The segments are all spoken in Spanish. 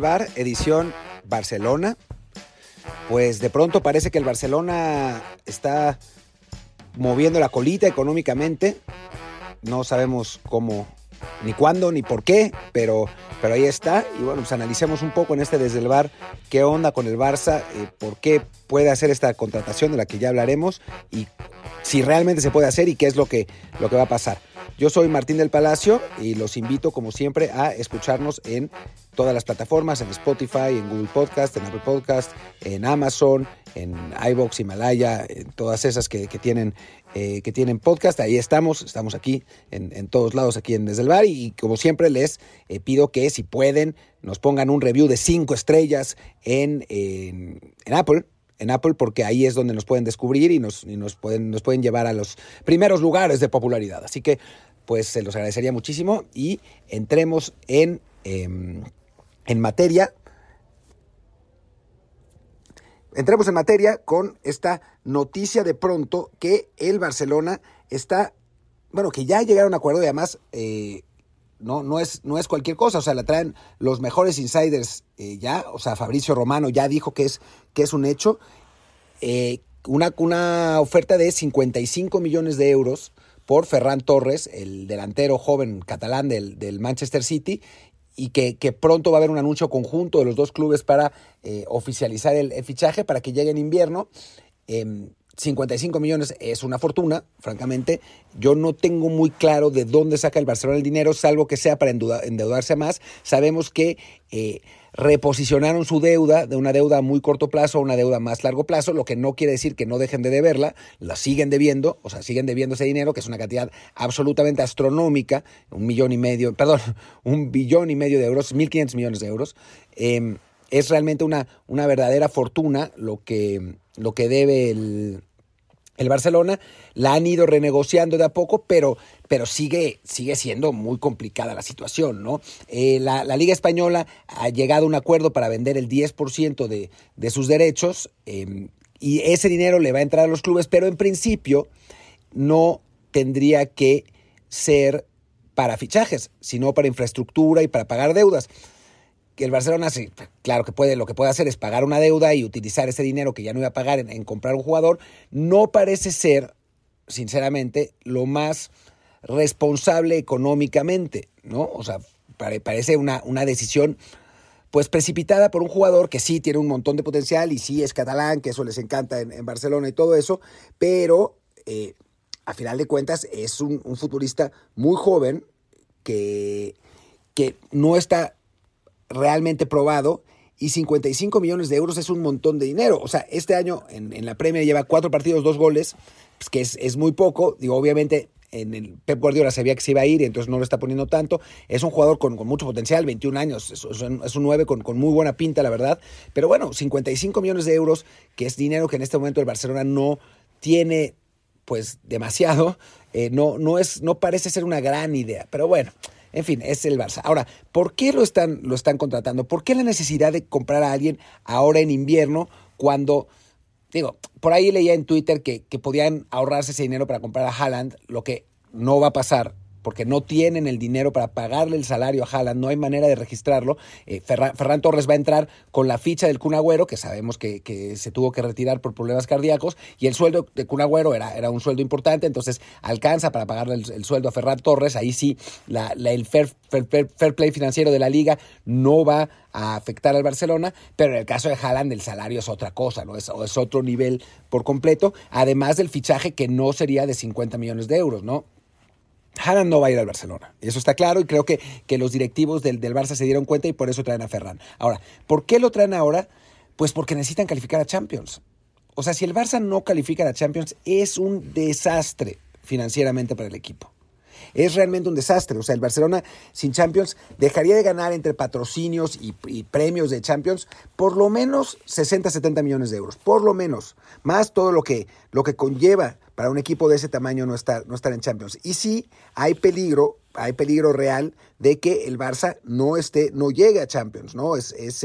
Bar, edición Barcelona. Pues de pronto parece que el Barcelona está moviendo la colita económicamente. No sabemos cómo, ni cuándo, ni por qué, pero, pero ahí está. Y bueno, pues analicemos un poco en este desde el bar qué onda con el Barça, eh, por qué puede hacer esta contratación de la que ya hablaremos y si realmente se puede hacer y qué es lo que, lo que va a pasar. Yo soy Martín del Palacio y los invito, como siempre, a escucharnos en todas las plataformas, en Spotify, en Google Podcast, en Apple Podcast, en Amazon, en iBox, Himalaya, en todas esas que, tienen, eh, que tienen podcast. Ahí estamos, estamos aquí en, todos lados, aquí en Desde el Bar. Y, como siempre, les eh, pido que si pueden, nos pongan un review de cinco estrellas en, en, en Apple en Apple porque ahí es donde nos pueden descubrir y nos, nos, pueden, nos pueden llevar a los primeros lugares de popularidad. Así que pues se los agradecería muchísimo. Y entremos en, em, en materia. Entremos en materia con esta noticia de pronto que el Barcelona está, bueno, que ya llegaron a un acuerdo y además eh, no, no, es, no es cualquier cosa, o sea, la traen los mejores insiders eh, ya, o sea, Fabricio Romano ya dijo que es, que es un hecho, eh, una, una oferta de 55 millones de euros por Ferran Torres, el delantero joven catalán del, Manchester City, y que, pronto va a haber un anuncio conjunto de los dos clubes para eh, oficializar el, fichaje para que llegue en invierno. 55 em, millones es una fortuna, francamente. Yo no tengo muy claro de dónde saca el Barcelona el dinero, salvo que sea para endeudarse más. Sabemos que eh, reposicionaron su deuda de una deuda a muy corto plazo a una deuda más largo plazo, lo que no quiere decir que no dejen de deberla, la siguen debiendo, o sea, siguen debiendo ese dinero, que es una cantidad absolutamente astronómica, un millón y medio, perdón, un billón y medio de euros, 1.500 millones de euros. Em, es realmente una, una verdadera fortuna lo que, lo que debe el, el Barcelona la han ido renegociando de a poco, pero, pero sigue, sigue siendo muy complicada la situación, ¿no? Eh, la, Liga Española ha llegado a un acuerdo para vender el 10% de, de, sus derechos em, y ese dinero le va a entrar a los clubes, pero en principio no tendría que ser para fichajes, sino para infraestructura y para pagar deudas el Barcelona sí, claro que puede, lo que puede hacer es pagar una deuda y utilizar ese dinero que ya no iba a pagar en, comprar un jugador, no parece ser, sinceramente, lo más responsable económicamente, ¿no? O sea, parece una, una decisión pues precipitada por un jugador que sí tiene un montón de potencial y sí es catalán, que eso les encanta en, Barcelona y todo eso, pero eh, a final de cuentas es un, un futbolista muy joven que, que no está realmente probado y 55 millones de euros es un montón de dinero. O sea, este año en, la Premier lleva cuatro partidos, dos goles, pues que es, muy poco. Digo, obviamente en el Pep Guardiola sabía que se iba a ir y entonces no lo está poniendo tanto. Es un jugador con, mucho potencial, 21 años, es, un, es 9 con, muy buena pinta, la verdad. Pero bueno, 55 millones de euros, que es dinero que en este momento el Barcelona no tiene pues demasiado, eh, no, no, es, no parece ser una gran idea. Pero bueno, en fin, es el Barça. Ahora, ¿por qué lo están, lo están contratando? ¿Por qué la necesidad de comprar a alguien ahora en invierno cuando, digo, por ahí leía en Twitter que, que podían ahorrarse ese dinero para comprar a Haaland, lo que no va a pasar porque no tienen el dinero para pagarle el salario a Haaland, no hay manera de registrarlo. Eh, Ferran, Torres va a entrar con la ficha del Cunagüero, que sabemos que, se tuvo que retirar por problemas cardíacos, y el sueldo de Cunagüero era, era un sueldo importante, entonces alcanza para pagarle el, sueldo a Ferran Torres, ahí sí la, el fair, play financiero de la liga no va a afectar al Barcelona, pero en el caso de Haaland el salario es otra cosa, ¿no? Es, es otro nivel por completo, además del fichaje que no sería de 50 millones de euros, ¿no? Haaland no va a ir al Barcelona. Eso está claro y creo que, que los directivos del, del, Barça se dieron cuenta y por eso traen a Ferran. Ahora, ¿por qué lo traen ahora? Pues porque necesitan calificar a Champions. O sea, si el Barça no califica a Champions, es un desastre financieramente para el equipo. Es realmente un desastre. O sea, el Barcelona sin Champions dejaría de ganar entre patrocinios y, y, premios de Champions por lo menos 60, 70 millones de euros. Por lo menos. Más todo lo que, lo que conlleva para un equipo de ese tamaño no estar, no estar en Champions. Y sí hay peligro, hay peligro real de que el Barça no esté, no llegue a Champions, ¿no? Es, es,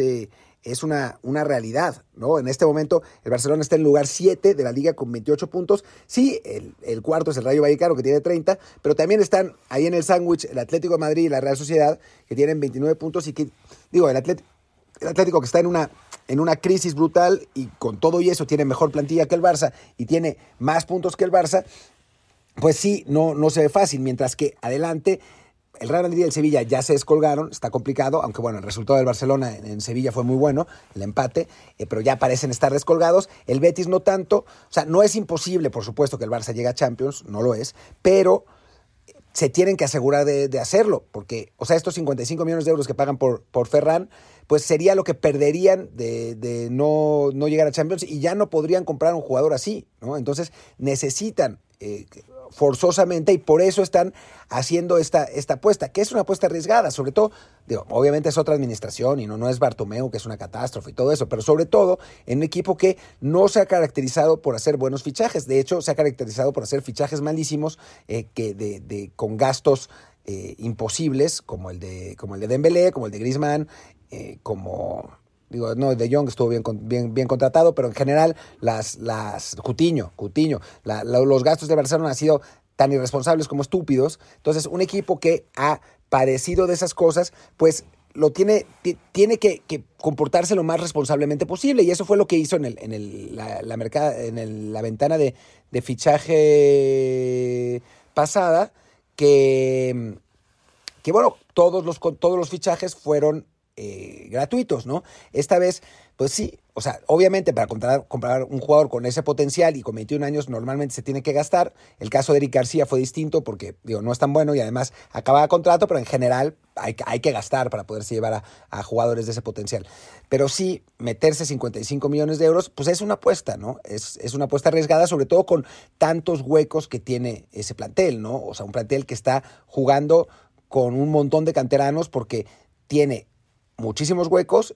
es una, una realidad, ¿no? En este momento el Barcelona está en lugar 7 de la liga con 28 puntos. Sí, el, cuarto es el Rayo Vallecano que tiene 30, pero también están ahí en el sándwich el Atlético de Madrid y la Real Sociedad que tienen 29 puntos y que, digo, el, el Atlético que está en una, en una crisis brutal y con todo y eso tiene mejor plantilla que el Barça y tiene más puntos que el Barça, pues sí, no, no se ve fácil, mientras que adelante el Real Madrid y el Sevilla ya se descolgaron, está complicado, aunque bueno, el resultado del Barcelona en, Sevilla fue muy bueno, el empate, eh, pero ya parecen estar descolgados. El Betis no tanto, o sea, no es imposible, por supuesto, que el Barça llegue a Champions, no lo es, pero se tienen que asegurar de, hacerlo, porque, o sea, estos 55 millones de euros que pagan por, por Ferran, pues sería lo que perderían de, no, no, llegar a Champions y ya no podrían comprar un jugador así, ¿no? Entonces necesitan eh, forzosamente y por eso están haciendo esta, esta apuesta, que es una apuesta arriesgada, sobre todo, digo, obviamente es otra administración y no, no es Bartomeu, que es una catástrofe y todo eso, pero sobre todo en un equipo que no se ha caracterizado por hacer buenos fichajes, de hecho se ha caracterizado por hacer fichajes malísimos eh, que de, de, con gastos eh, imposibles, como el de, como el de Dembélé, como el de Griezmann, como digo, no, De Jong estuvo bien, bien, bien contratado, pero en general las, las Cutiño, Cutiño, los gastos de Barcelona han sido tan irresponsables como estúpidos. Entonces, un equipo que ha padecido de esas cosas, pues lo tiene, tiene que, comportarse lo más responsablemente posible. Y eso fue lo que hizo en, el, en, el, la, la, en la ventana de, de, fichaje pasada, que, que bueno, todos los, todos los fichajes fueron eh, gratuitos, ¿no? Esta vez, pues sí, o sea, obviamente para comprar, un jugador con ese potencial y con 21 años normalmente se tiene que gastar. El caso de Eric García fue distinto porque, digo, no es tan bueno y además acababa contrato, pero en general hay, que gastar para poderse llevar a, jugadores de ese potencial. Pero sí, meterse 55 millones de euros, pues es una apuesta, ¿no? Es, es una apuesta arriesgada, sobre todo con tantos huecos que tiene ese plantel, ¿no? O sea, un plantel que está jugando con un montón de canteranos porque tiene muchísimos huecos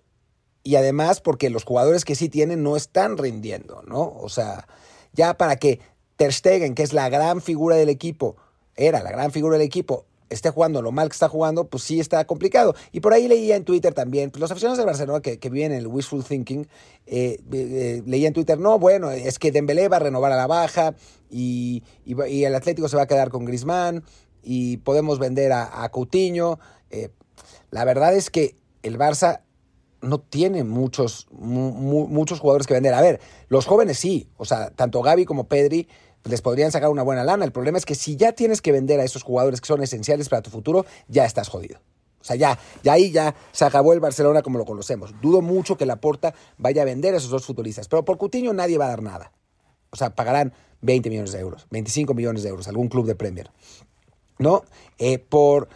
y además porque los jugadores que sí tienen no están rindiendo, ¿no? O sea, ya para que Ter Stegen, que es la gran figura del equipo, era la gran figura del equipo, esté jugando lo mal que está jugando, pues sí está complicado. Y por ahí leía en Twitter también, pues los aficionados de Barcelona que, que viven en el wishful thinking, eh, eh, leía en Twitter, no, bueno, es que Dembélé va a renovar a la baja y, y, el Atlético se va a quedar con Grisman y podemos vender a, Coutinho. Eh, la verdad es que el Barça no tiene muchos, muchos jugadores que vender. A ver, los jóvenes sí, o sea, tanto Gaby como Pedri les podrían sacar una buena lana. El problema es que si ya tienes que vender a esos jugadores que son esenciales para tu futuro, ya estás jodido. O sea, ya, ya ahí ya se acabó el Barcelona como lo conocemos. Dudo mucho que la Porta vaya a vender a esos dos futbolistas. Pero por Coutinho nadie va a dar nada. O sea, pagarán 20 millones de euros, 25 millones de euros, algún club de Premier. ¿No? Eh, por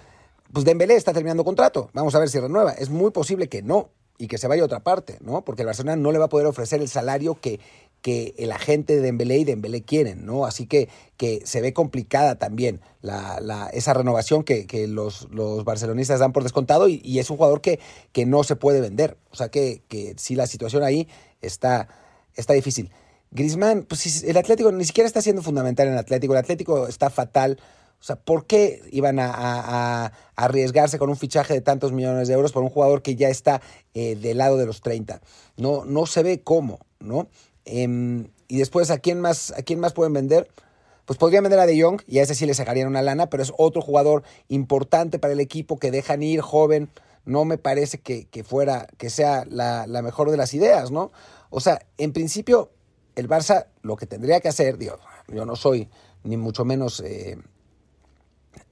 pues Dembélé está terminando contrato. Vamos a ver si renueva. Es muy posible que no y que se vaya a otra parte, ¿no? Porque el Barcelona no le va a poder ofrecer el salario que, que el agente de Dembélé y Dembélé quieren, ¿no? Así que, que se ve complicada también la, la, esa renovación que, que los, los, barcelonistas dan por descontado y, es un jugador que, que, no se puede vender. O sea que, que sí la situación ahí está, está difícil. Grisman, pues el Atlético ni siquiera está siendo fundamental en el Atlético. El Atlético está fatal. O sea, ¿por qué iban a, arriesgarse con un fichaje de tantos millones de euros por un jugador que ya está eh, del lado de los 30? No, no se ve cómo, ¿no? Em, y después, ¿a quién, más, ¿a quién más pueden vender? Pues podrían vender a De Jong y a ese sí le sacarían una lana, pero es otro jugador importante para el equipo que dejan ir, joven. No me parece que, fuera, que sea la, la mejor de las ideas, ¿no? O sea, en principio, el Barça lo que tendría que hacer, digo, yo no soy ni mucho menos eh,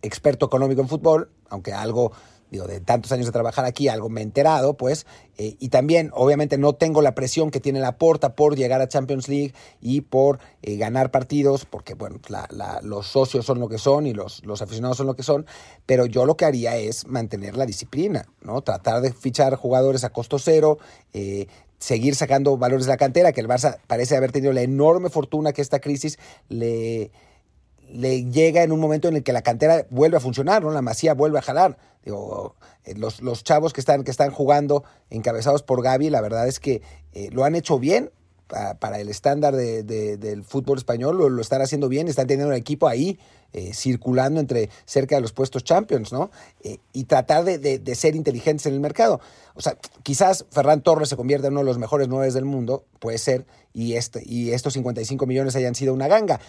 experto económico en fútbol, aunque algo, digo, de tantos años de trabajar aquí, algo me he enterado, pues, eh, y también, obviamente, no tengo la presión que tiene la Porta por llegar a Champions League y por eh, ganar partidos, porque, bueno, los socios son lo que son y los, los aficionados son lo que son, pero yo lo que haría es mantener la disciplina, ¿no? Tratar de fichar jugadores a costo cero, eh, seguir sacando valores de la cantera, que el Barça parece haber tenido la enorme fortuna que esta crisis le le llega en un momento en el que la cantera vuelve a funcionar, ¿no? La masía vuelve a jalar. Digo, eh, los, los chavos que están, que están jugando encabezados por Gaby, la verdad es que eh, lo han hecho bien para, el estándar de, del fútbol español, lo, están haciendo bien, están teniendo un equipo ahí eh, circulando entre cerca de los puestos champions, ¿no? y tratar de, de, ser inteligentes en el mercado. O sea, quizás Ferran Torres se convierta en uno de los mejores nueve del mundo, puede ser, y, este, y estos 55 millones hayan sido una ganga.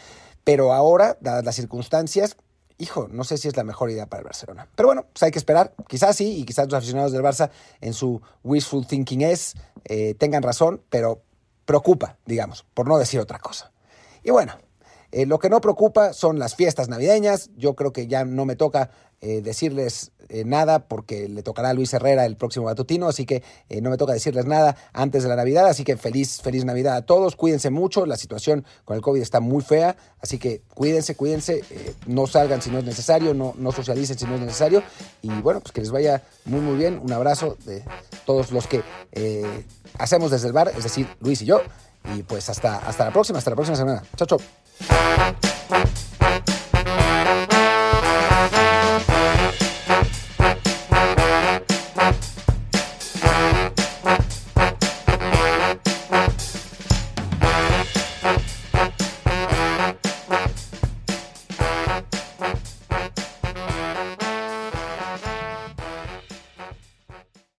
Pero ahora, dadas las circunstancias, hijo, no sé si es la mejor idea para el Barcelona. Pero bueno, pues hay que esperar. Quizás sí, y quizás los aficionados del Barça en su wishful thinking es, eh, tengan razón, pero preocupa, digamos, por no decir otra cosa. Y bueno, eh, lo que no preocupa son las fiestas navideñas. Yo creo que ya no me toca eh, decirles eh, nada porque le tocará a Luis Herrera el próximo matutino, así que no me toca decirles nada antes de la Navidad. Así que feliz, feliz Navidad a todos. Cuídense mucho. La situación con el COVID está muy fea, así que cuídense, cuídense. no salgan si no es necesario, no, no socialicen si no es necesario. Y bueno, pues que les vaya muy, muy bien. Un abrazo de todos los que hacemos desde el bar, es decir, Luis y yo. Y pues hasta, hasta la próxima, hasta la próxima semana. Chao, chao. Musik